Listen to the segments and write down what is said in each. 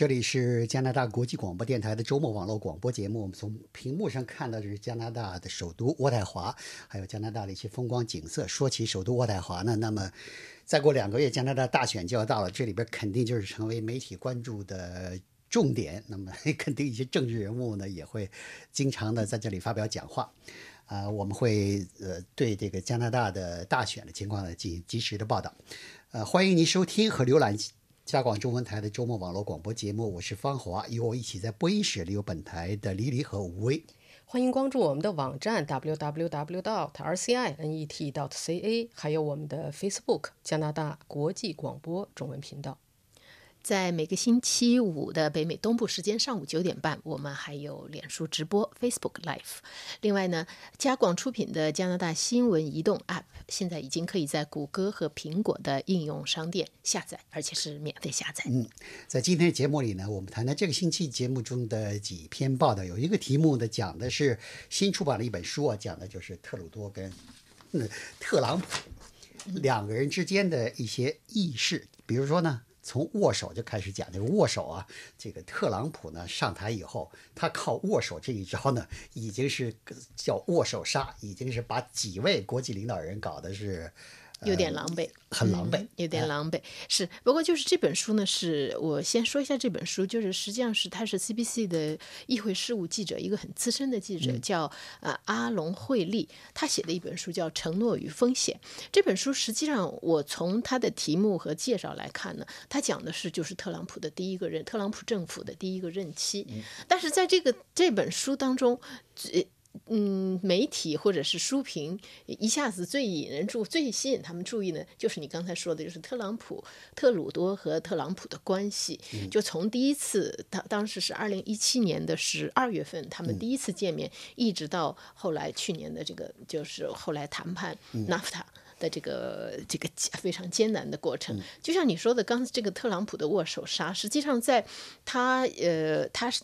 这里是加拿大国际广播电台的周末网络广播节目。我们从屏幕上看到的是加拿大的首都渥太华，还有加拿大的一些风光景色。说起首都渥太华呢，那么再过两个月加拿大大选就要到了，这里边肯定就是成为媒体关注的重点。那么 肯定一些政治人物呢也会经常的在这里发表讲话。啊，我们会呃对这个加拿大的大选的情况呢进行及时的报道。呃，欢迎您收听和浏览。加广中文台的周末网络广播节目，我是方华，与我一起在播音室里有本台的黎黎和吴威。欢迎关注我们的网站 www.dot.rci.net.dot.ca，还有我们的 Facebook 加拿大国际广播中文频道。在每个星期五的北美东部时间上午九点半，我们还有脸书直播 （Facebook Live）。另外呢，加广出品的加拿大新闻移动 App 现在已经可以在谷歌和苹果的应用商店下载，而且是免费下载。嗯，在今天的节目里呢，我们谈谈这个星期节目中的几篇报道。有一个题目呢，讲的是新出版的一本书啊，讲的就是特鲁多跟嗯特朗普两个人之间的一些轶事，比如说呢。从握手就开始讲这个握手啊，这个特朗普呢上台以后，他靠握手这一招呢，已经是叫握手杀，已经是把几位国际领导人搞的是。有点狼狈，很狼狈，有点狼狈。是，不过就是这本书呢，是我先说一下这本书，就是实际上是他是 CBC 的议会事务记者，一个很资深的记者，叫呃阿隆惠利，他写的一本书叫《承诺与风险》。这本书实际上我从他的题目和介绍来看呢，他讲的是就是特朗普的第一个任，特朗普政府的第一个任期。但是在这个这本书当中，呃。嗯，媒体或者是书评一下子最引人注、最吸引他们注意呢，就是你刚才说的，就是特朗普、特鲁多和特朗普的关系。就从第一次，当当时是二零一七年的十二月份，他们第一次见面，一直到后来去年的这个，就是后来谈判 NAFTA 的这个这个非常艰难的过程。就像你说的，刚这个特朗普的握手杀，实际上在他呃，他是。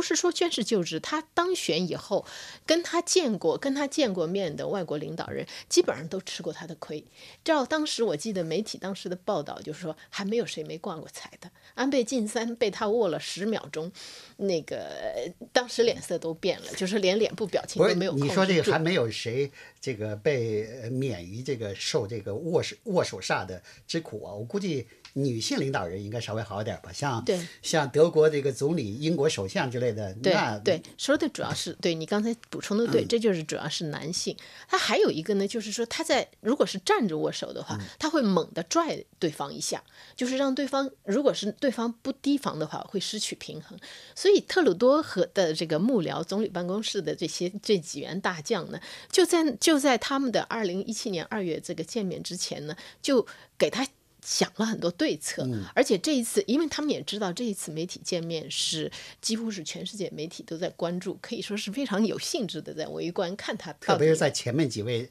不是说宣誓就职，他当选以后，跟他见过、跟他见过面的外国领导人，基本上都吃过他的亏。照当时我记得媒体当时的报道，就是说还没有谁没挂过彩的。安倍晋三被他握了十秒钟，那个当时脸色都变了，就是连脸部表情都没有。你说这个还没有谁这个被免于这个受这个握手握手煞的之苦啊？我估计。女性领导人应该稍微好一点吧，像像德国这个总理、英国首相之类的。对对，说的主要是对你刚才补充的对，这就是主要是男性。他还有一个呢，就是说他在如果是站着握手的话，他会猛地拽对方一下，就是让对方如果是对方不提防的话，会失去平衡。所以特鲁多和的这个幕僚、总理办公室的这些这几员大将呢，就在就在他们的二零一七年二月这个见面之前呢，就给他。想了很多对策，而且这一次，因为他们也知道这一次媒体见面是几乎是全世界媒体都在关注，可以说是非常有兴致的在围观看他。特别是在前面几位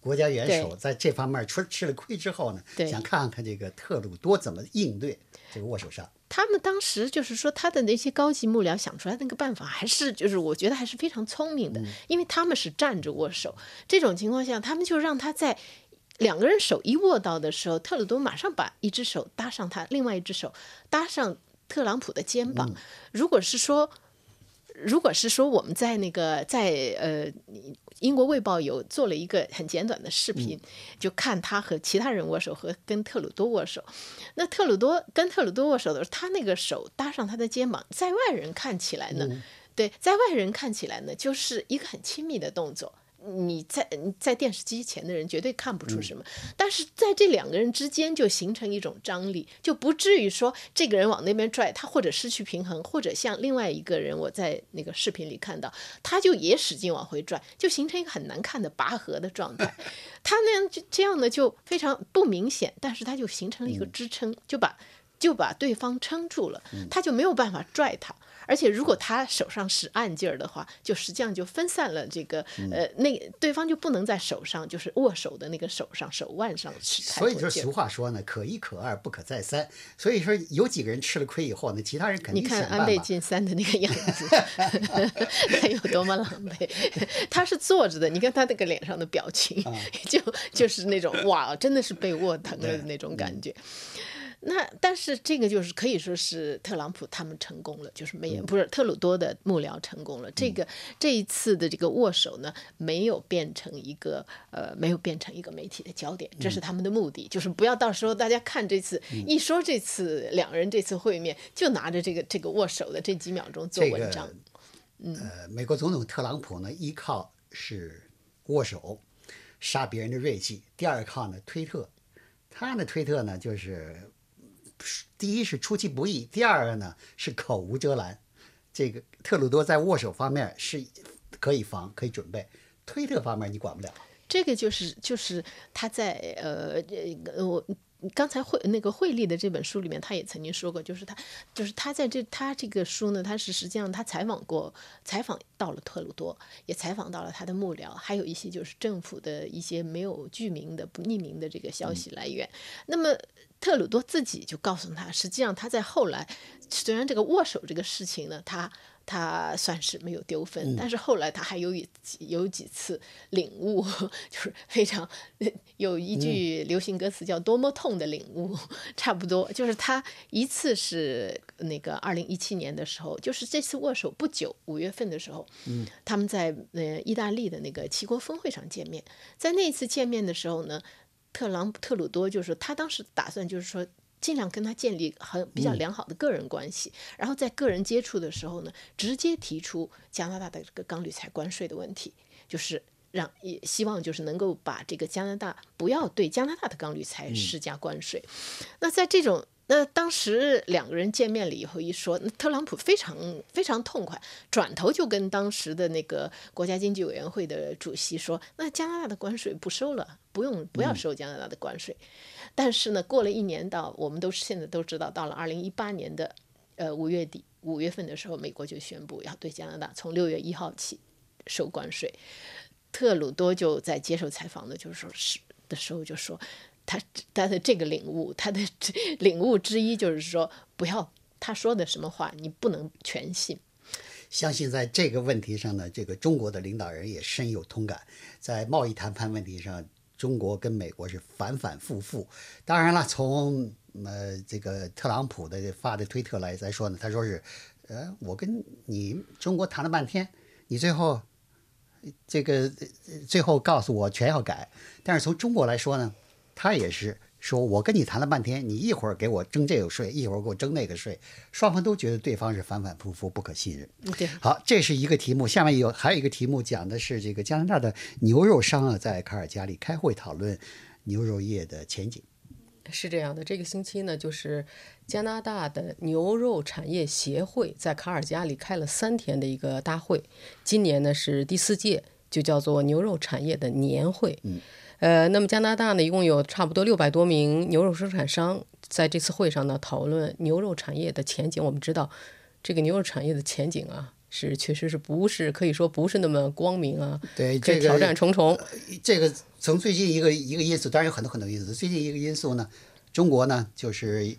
国家元首在这方面吃吃了亏之后呢，想看看这个特鲁多怎么应对这个握手上。他们当时就是说，他的那些高级幕僚想出来那个办法，还是就是我觉得还是非常聪明的，因为他们是站着握手，这种情况下，他们就让他在。两个人手一握到的时候，特鲁多马上把一只手搭上他，另外一只手搭上特朗普的肩膀。如果是说，如果是说我们在那个在呃英国卫报有做了一个很简短的视频，就看他和其他人握手和跟特鲁多握手。那特鲁多跟特鲁多握手的时候，他那个手搭上他的肩膀，在外人看起来呢，对，在外人看起来呢，就是一个很亲密的动作。你在在电视机前的人绝对看不出什么，但是在这两个人之间就形成一种张力，就不至于说这个人往那边拽，他或者失去平衡，或者像另外一个人，我在那个视频里看到，他就也使劲往回拽，就形成一个很难看的拔河的状态。他那样就这样呢，就非常不明显，但是他就形成了一个支撑，就把就把对方撑住了，他就没有办法拽他。而且，如果他手上使暗劲儿的话，就实际上就分散了这个呃，那对方就不能在手上，就是握手的那个手上、手腕上使所以就是俗话说呢，可一可二，不可再三。所以说，有几个人吃了亏以后呢，其他人肯定你看安倍晋三的那个样子，他有多么狼狈？他是坐着的，你看他那个脸上的表情，就就是那种哇，真的是被握疼了的那种感觉。那但是这个就是可以说是特朗普他们成功了，就是没有不是特鲁多的幕僚成功了。这个这一次的这个握手呢，没有变成一个呃，没有变成一个媒体的焦点，这是他们的目的，就是不要到时候大家看这次一说这次两人这次会面，就拿着这个这个握手的这几秒钟做文章。呃，美国总统特朗普呢，依靠是握手杀别人的锐气，第二靠呢推特，他的推特呢就是第一是出其不意，第二个呢是口无遮拦。这个特鲁多在握手方面是可以防可以准备，推特方面你管不了。这个就是就是他在呃呃我。刚才惠那个惠利的这本书里面，他也曾经说过，就是他，就是他在这他这个书呢，他是实际上他采访过，采访到了特鲁多，也采访到了他的幕僚，还有一些就是政府的一些没有具名的、不匿名的这个消息来源。那么特鲁多自己就告诉他，实际上他在后来，虽然这个握手这个事情呢，他。他算是没有丢分，但是后来他还有一有几次领悟，就是非常有一句流行歌词叫“多么痛的领悟”，差不多就是他一次是那个二零一七年的时候，就是这次握手不久五月份的时候，他们在呃意大利的那个七国峰会上见面，在那次见面的时候呢，特朗普特鲁多就是他当时打算就是说。尽量跟他建立很比较良好的个人关系，然后在个人接触的时候呢，直接提出加拿大的这个钢铝材关税的问题，就是让也希望就是能够把这个加拿大不要对加拿大的钢铝材施加关税。那在这种那当时两个人见面了以后一说，那特朗普非常非常痛快，转头就跟当时的那个国家经济委员会的主席说，那加拿大的关税不收了，不用不要收加拿大的关税。但是呢，过了一年，到我们都现在都知道，到了二零一八年的，呃五月底五月份的时候，美国就宣布要对加拿大从六月一号起收关税。特鲁多就在接受采访的，就是说是的时候就说，他他的这个领悟，他的领悟之一就是说，不要他说的什么话，你不能全信。相信在这个问题上呢，这个中国的领导人也深有同感，在贸易谈判问题上。中国跟美国是反反复复，当然了，从呃这个特朗普的发的推特来来说呢，他说是，呃，我跟你中国谈了半天，你最后这个最后告诉我全要改，但是从中国来说呢，他也是。说我跟你谈了半天，你一会儿给我征这个税，一会儿给我征那个税，双方都觉得对方是反反复复不可信任。对，好，这是一个题目。下面有还有一个题目讲的是这个加拿大的牛肉商啊，在卡尔加里开会讨论牛肉业的前景。是这样的，这个星期呢，就是加拿大的牛肉产业协会在卡尔加里开了三天的一个大会，今年呢是第四届，就叫做牛肉产业的年会。嗯。呃，那么加拿大呢，一共有差不多六百多名牛肉生产商在这次会上呢讨论牛肉产业的前景。我们知道，这个牛肉产业的前景啊，是确实是不是可以说不是那么光明啊？对，这个挑战重重。这个从最近一个一个因素，当然有很多很多因素。最近一个因素呢，中国呢就是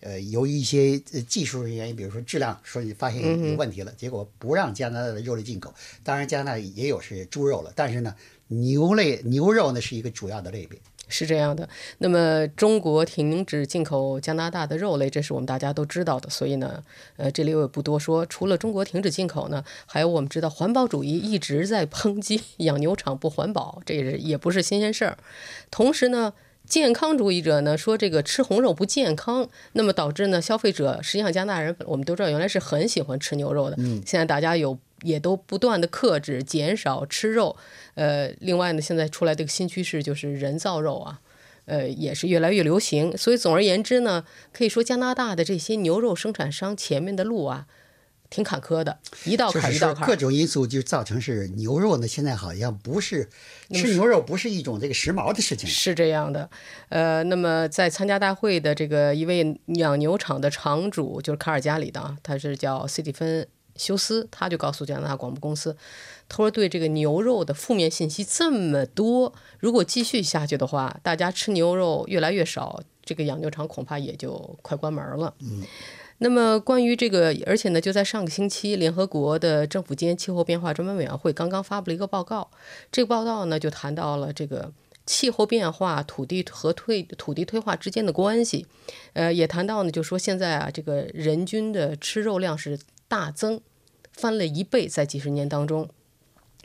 呃由于一些技术原因，比如说质量，说你发现有问题了，结果不让加拿大的肉类进口。当然，加拿大也有是猪肉了，但是呢。牛类牛肉呢是一个主要的类别，是这样的。那么中国停止进口加拿大的肉类，这是我们大家都知道的。所以呢，呃，这里我也不多说。除了中国停止进口呢，还有我们知道环保主义一直在抨击养牛场不环保，这也是也不是新鲜事儿。同时呢，健康主义者呢说这个吃红肉不健康，那么导致呢消费者实际上加拿大人我们都知道原来是很喜欢吃牛肉的，嗯，现在大家有。也都不断的克制、减少吃肉，呃，另外呢，现在出来这个新趋势就是人造肉啊，呃，也是越来越流行。所以总而言之呢，可以说加拿大的这些牛肉生产商前面的路啊，挺坎坷的，一道坎一道坎。各种因素就造成是牛肉呢，现在好像不是吃牛肉不是一种这个时髦的事情。是这样的，呃，那么在参加大会的这个一位养牛场的场主，就是卡尔加里的啊，他是叫斯蒂芬。休斯他就告诉加拿大广播公司，他说：“对这个牛肉的负面信息这么多，如果继续下去的话，大家吃牛肉越来越少，这个养牛场恐怕也就快关门了。”嗯。那么关于这个，而且呢，就在上个星期，联合国的政府间气候变化专门委员会刚刚发布了一个报告，这个报告呢就谈到了这个气候变化、土地和退土地退化之间的关系。呃，也谈到呢，就说现在啊，这个人均的吃肉量是大增，翻了一倍，在几十年当中。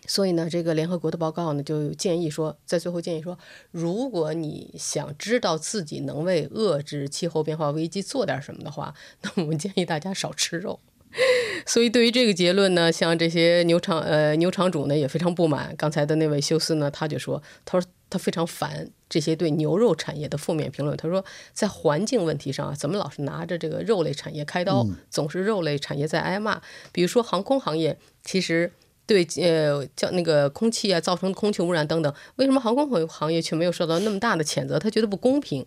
所以呢，这个联合国的报告呢，就建议说，在最后建议说，如果你想知道自己能为遏制气候变化危机做点什么的话，那我们建议大家少吃肉。所以对于这个结论呢，像这些牛场呃牛场主呢也非常不满。刚才的那位休斯呢，他就说，他说他非常烦这些对牛肉产业的负面评论。他说，在环境问题上啊，怎么老是拿着这个肉类产业开刀，总是肉类产业在挨骂。比如说航空行业，其实。对，呃，叫那个空气啊，造成空气污染等等，为什么航空行行业却没有受到那么大的谴责？他觉得不公平。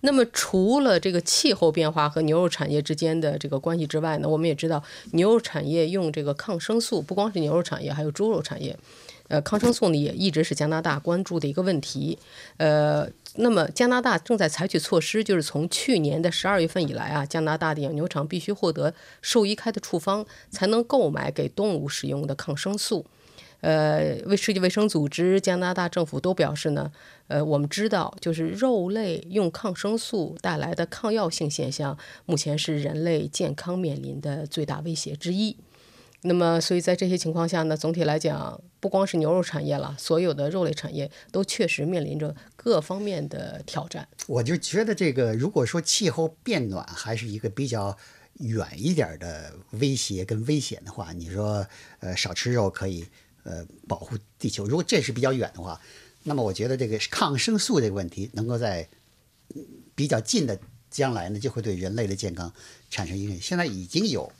那么，除了这个气候变化和牛肉产业之间的这个关系之外呢，我们也知道，牛肉产业用这个抗生素，不光是牛肉产业，还有猪肉产业。呃，抗生素呢也一直是加拿大关注的一个问题。呃，那么加拿大正在采取措施，就是从去年的十二月份以来啊，加拿大的养牛场必须获得兽医开的处方，才能购买给动物使用的抗生素。呃，为世界卫生组织、加拿大政府都表示呢，呃，我们知道，就是肉类用抗生素带来的抗药性现象，目前是人类健康面临的最大威胁之一。那么，所以在这些情况下呢，总体来讲，不光是牛肉产业了，所有的肉类产业都确实面临着各方面的挑战。我就觉得这个，如果说气候变暖还是一个比较远一点的威胁跟危险的话，你说，呃，少吃肉可以，呃，保护地球。如果这是比较远的话，那么我觉得这个抗生素这个问题，能够在比较近的将来呢，就会对人类的健康产生影响。现在已经有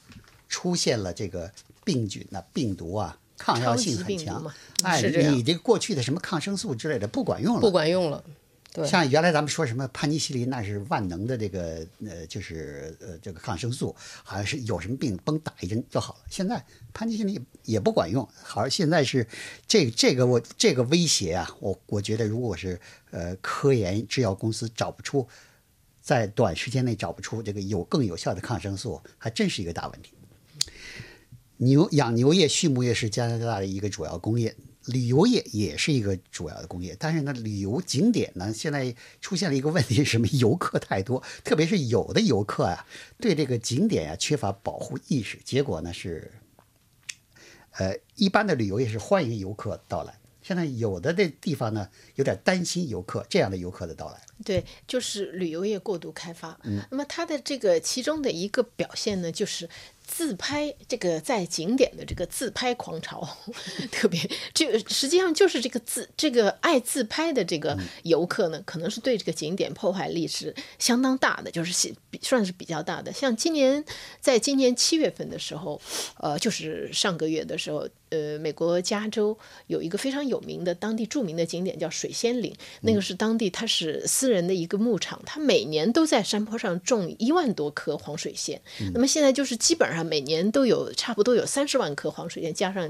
出现了这个。病菌呐，病毒啊，抗药性很强。哎，你这个过去的什么抗生素之类的不管用了，不管用了。对，像原来咱们说什么盘尼西林，那是万能的这个呃，就是呃这个抗生素，好像是有什么病嘣打一针就好了。现在盘尼西林也不管用，好像现在是这这个我这个威胁啊，我我觉得如果是呃科研制药公司找不出，在短时间内找不出这个有更有效的抗生素，还真是一个大问题。牛养牛业、畜牧业是加拿大的一个主要工业，旅游业也是一个主要的工业。但是呢，旅游景点呢，现在出现了一个问题：什么？游客太多，特别是有的游客啊，对这个景点呀缺乏保护意识。结果呢是，呃，一般的旅游业是欢迎游客到来。现在有的这地方呢，有点担心游客这样的游客的到来。对，就是旅游业过度开发。嗯，那么它的这个其中的一个表现呢，就是。自拍这个在景点的这个自拍狂潮，特别这实际上就是这个自这个爱自拍的这个游客呢，可能是对这个景点破坏力是相当大的，就是算是比较大的。像今年，在今年七月份的时候，呃，就是上个月的时候，呃，美国加州有一个非常有名的当地著名的景点叫水仙岭，那个是当地它是私人的一个牧场，它每年都在山坡上种一万多棵黄水仙。那么现在就是基本上。每年都有差不多有三十万棵黄水仙，加上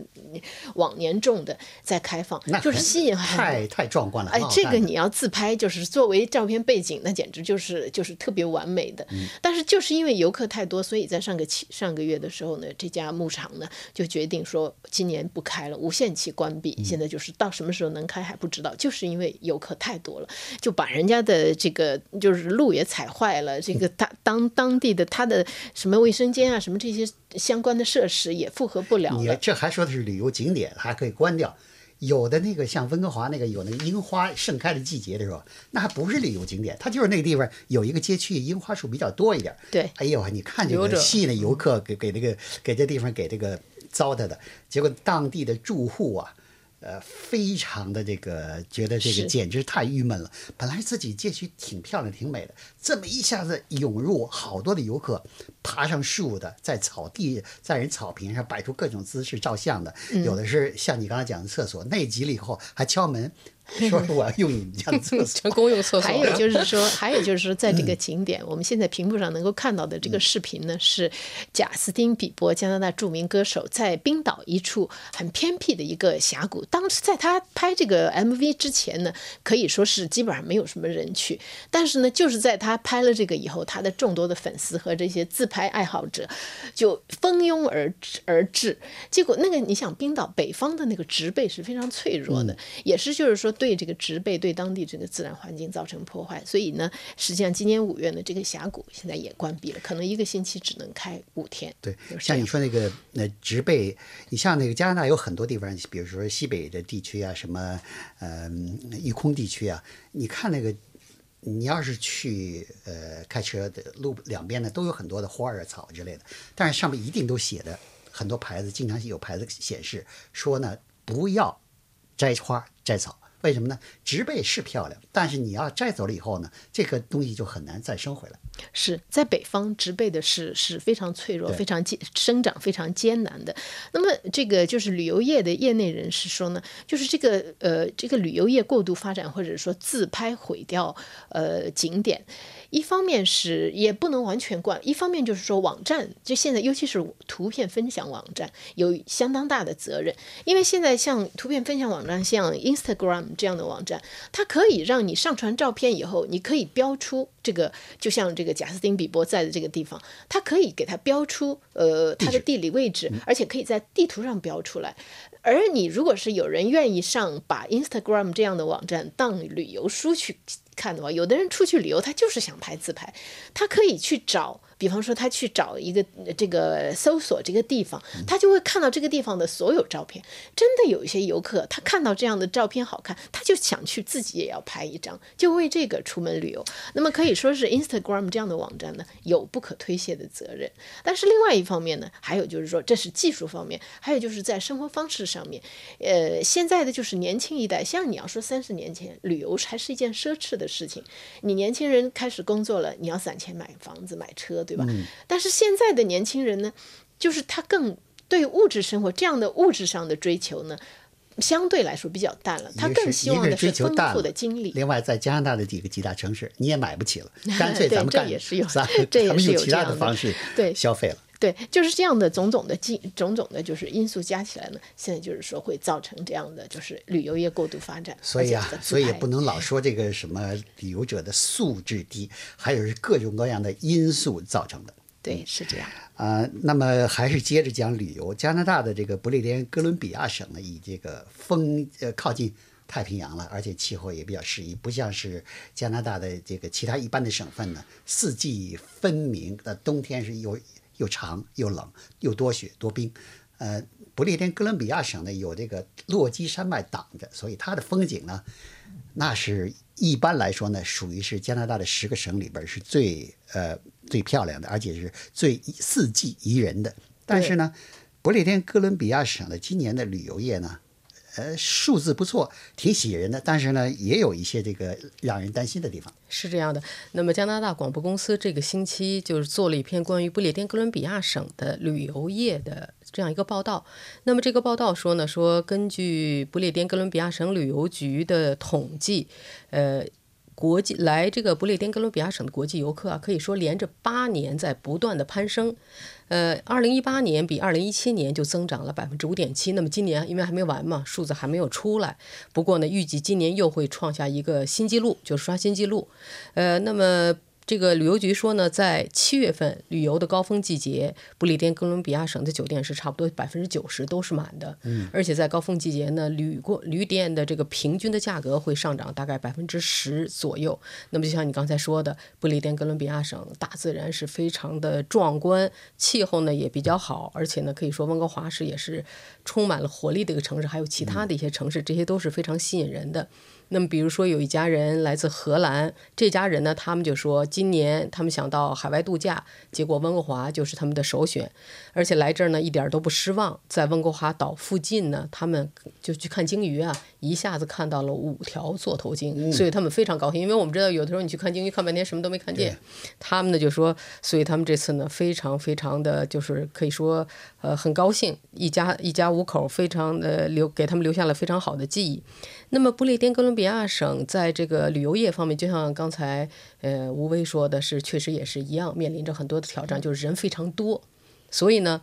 往年种的在开放，就是吸引太太壮观了。哎，这个你要自拍，就是作为照片背景，那简直就是就是特别完美的。但是就是因为游客太多，所以在上个期上个月的时候呢，这家牧场呢就决定说今年不开了，无限期关闭。现在就是到什么时候能开还不知道，就是因为游客太多了，就把人家的这个就是路也踩坏了，这个他当当地的他的什么卫生间啊，什么这些。相关的设施也负荷不了你这还说的是旅游景点，还可以关掉。有的那个像温哥华那个有那个樱花盛开的季节的时候，那还不是旅游景点，它就是那个地方有一个街区，樱花树比较多一点。对，哎呦，你看这个吸引的游客给给这个给这地方给这个糟蹋的，结果当地的住户啊。呃，非常的这个，觉得这个简直太郁闷了。本来自己街区挺漂亮、挺美的，这么一下子涌入好多的游客，爬上树的，在草地、在人草坪上摆出各种姿势照相的，有的是像你刚才讲的厕所，内急了以后还敲门。说我要用你们家的厕所，公用厕所。还有就是说，还有就是说，在这个景点，我们现在屏幕上能够看到的这个视频呢，是贾斯汀·比伯，加拿大著名歌手，在冰岛一处很偏僻的一个峡谷。当时在他拍这个 MV 之前呢，可以说是基本上没有什么人去。但是呢，就是在他拍了这个以后，他的众多的粉丝和这些自拍爱好者就蜂拥而至而至。结果那个你想，冰岛北方的那个植被是非常脆弱的，也是就是说。对这个植被、对当地这个自然环境造成破坏。所以呢，实际上今年五月呢，这个峡谷现在也关闭了，可能一个星期只能开五天。对像你说那个那植被，你像那个加拿大有很多地方，比如说西北的地区啊，什么呃育空地区啊，你看那个，你要是去呃开车的路两边呢，都有很多的花儿啊、草之类的，但是上面一定都写的很多牌子，经常有牌子显示说呢，不要摘花摘草。为什么呢？植被是漂亮，但是你要摘走了以后呢，这个东西就很难再生回来。是在北方植被的是是非常脆弱、非常艰生长非常艰难的。那么这个就是旅游业的业内人士说呢，就是这个呃这个旅游业过度发展，或者说自拍毁掉呃景点。一方面是也不能完全怪，一方面就是说网站，就现在尤其是图片分享网站有相当大的责任，因为现在像图片分享网站，像 Instagram 这样的网站，它可以让你上传照片以后，你可以标出这个，就像这个贾斯汀比伯在的这个地方，它可以给它标出呃它的地理位置，而且可以在地图上标出来。而你如果是有人愿意上把 Instagram 这样的网站当旅游书去看的话，有的人出去旅游他就是想拍自拍，他可以去找，比方说他去找一个呃这个搜索这个地方，他就会看到这个地方的所有照片。真的有一些游客，他看到这样的照片好看，他就想去自己也要拍一张，就为这个出门旅游。那么可以说是 Instagram 这样的网站呢，有不可推卸的责任。但是另外一方面呢，还有就是说，这是技术方面，还有就是在生活方式上面，呃，现在的就是年轻一代，像你要说三十年前旅游还是一件奢侈的事情，你年轻人开始工作了，你要攒钱买房子、买车，对吧？但是现在的年轻人呢，就是他更对物质生活这样的物质上的追求呢，相对来说比较淡了，他更希望的是丰富的经历。另外，在加拿大的几个几大城市，你也买不起了，干脆对咱们干，这也是有咱们用其他的方式对消费了。对，就是这样的种种的经种种的，就是因素加起来呢，现在就是说会造成这样的，就是旅游业过度发展。所以啊所以也不能老说这个什么旅游者的素质低，还有是各种各样的因素造成的。对，是这样。啊、那么还是接着讲旅游。加拿大的这个不列颠哥伦比亚省呢，以这个风呃靠近太平洋了，而且气候也比较适宜，不像是加拿大的这个其他一般的省份呢，四季分明。那冬天是又又长又冷，又多雪多冰。呃，不列颠哥伦比亚省呢有这个落基山脉挡着，所以它的风景呢，那是一般来说呢，属于是加拿大的十个省里边是最呃最漂亮的，而且是最四季宜人的。但是呢，不列颠哥伦比亚省的今年的旅游业呢，呃，数字不错，挺喜人的，但是呢，也有一些这个让人担心的地方。是这样的，那么加拿大广播公司这个星期就是做了一篇关于不列颠哥伦比亚省的旅游业的这样一个报道。那么这个报道说呢，说根据不列颠哥伦比亚省旅游局的统计，呃。国际来这个不列颠哥伦比亚省的国际游客啊，可以说连着八年在不断的攀升。呃，二零一八年比二零一七年就增长了百分之五点七。那么今年因为还没完嘛，数字还没有出来。不过呢，预计今年又会创下一个新纪录，就是刷新纪录。呃，那么这个旅游局说呢，在七月份旅游的高峰季节，不列颠哥伦比亚省的酒店是差不多百分之九十都是满的。嗯，而且在高峰季节呢，旅过旅店的这个平均的价格会上涨大概百分之十左右。那么就像你刚才说的，不列颠哥伦比亚省大自然是非常的壮观，气候呢也比较好，而且呢可以说温哥华市也是充满了活力的一个城市，还有其他的一些城市，这些都是非常吸引人的。那么，比如说有一家人来自荷兰，这家人呢，他们就说今年他们想到海外度假，结果温哥华就是他们的首选，而且来这儿呢一点儿都不失望。在温哥华岛附近呢，他们就去看鲸鱼啊，一下子看到了五条座头鲸，所以他们非常高兴。因为我们知道，有的时候你去看鲸鱼，看半天什么都没看见，他们呢就说，所以他们这次呢非常非常的就是可以说，呃，很高兴，一家一家五口非常的留给他们留下了非常好的记忆。那么不列颠哥伦比亚省在这个旅游业方面，就像刚才呃吴威说的是，确实也是一样，面临着很多的挑战，就是人非常多。所以呢，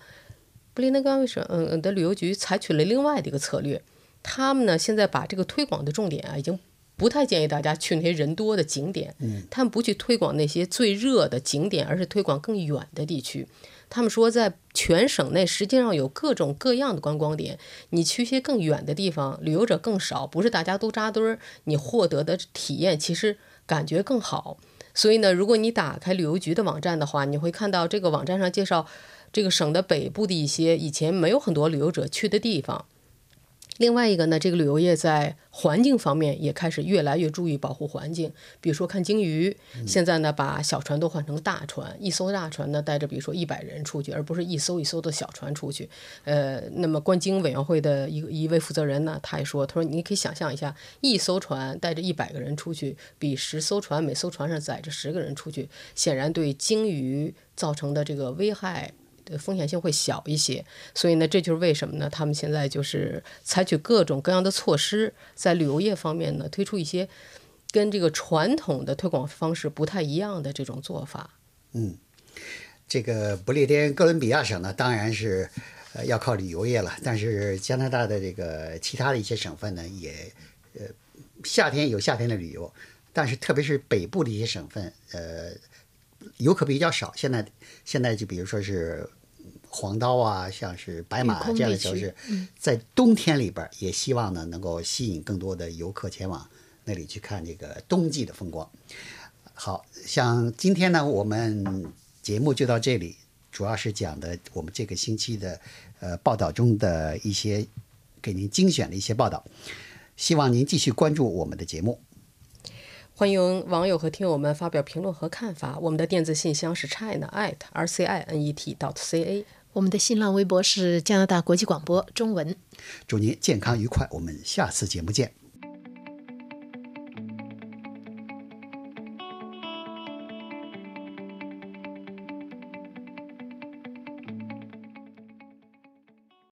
不列颠哥伦比亚省嗯的旅游局采取了另外的一个策略，他们呢现在把这个推广的重点啊，已经不太建议大家去那些人多的景点，他们不去推广那些最热的景点，而是推广更远的地区。他们说在全省内实际上有各种各样的观光点，你去一些更远的地方，旅游者更少，不是大家都扎堆儿，你获得的体验其实感觉更好。所以呢，如果你打开旅游局的网站的话，你会看到这个网站上介绍这个省的北部的一些以前没有很多旅游者去的地方。另外一个呢，这个旅游业在环境方面也开始越来越注意保护环境。比如说看鲸鱼，现在呢把小船都换成大船，一艘大船呢带着比如说一百人出去，而不是一艘一艘的小船出去。呃，那么观鲸委员会的一一位负责人呢，他也说，他说你可以想象一下，一艘船带着一百个人出去，比十艘船每艘船上载着十个人出去，显然对鲸鱼造成的这个危害。风险性会小一些，所以呢，这就是为什么呢？他们现在就是采取各种各样的措施，在旅游业方面呢，推出一些跟这个传统的推广方式不太一样的这种做法。嗯，这个不列颠哥伦比亚省呢，当然是呃要靠旅游业了，但是加拿大的这个其他的一些省份呢，也呃夏天有夏天的旅游，但是特别是北部的一些省份，呃。游客比较少，现在现在就比如说是黄刀啊，像是白马这样的城市，在冬天里边也希望呢能够吸引更多的游客前往那里去看这个冬季的风光。好像今天呢，我们节目就到这里，主要是讲的我们这个星期的呃报道中的一些给您精选的一些报道，希望您继续关注我们的节目。欢迎网友和听友们发表评论和看法。我们的电子信箱是 china at r c i n e t dot c a。我们的新浪微博是加拿大国际广播中文。祝您健康愉快，我们下次节目见。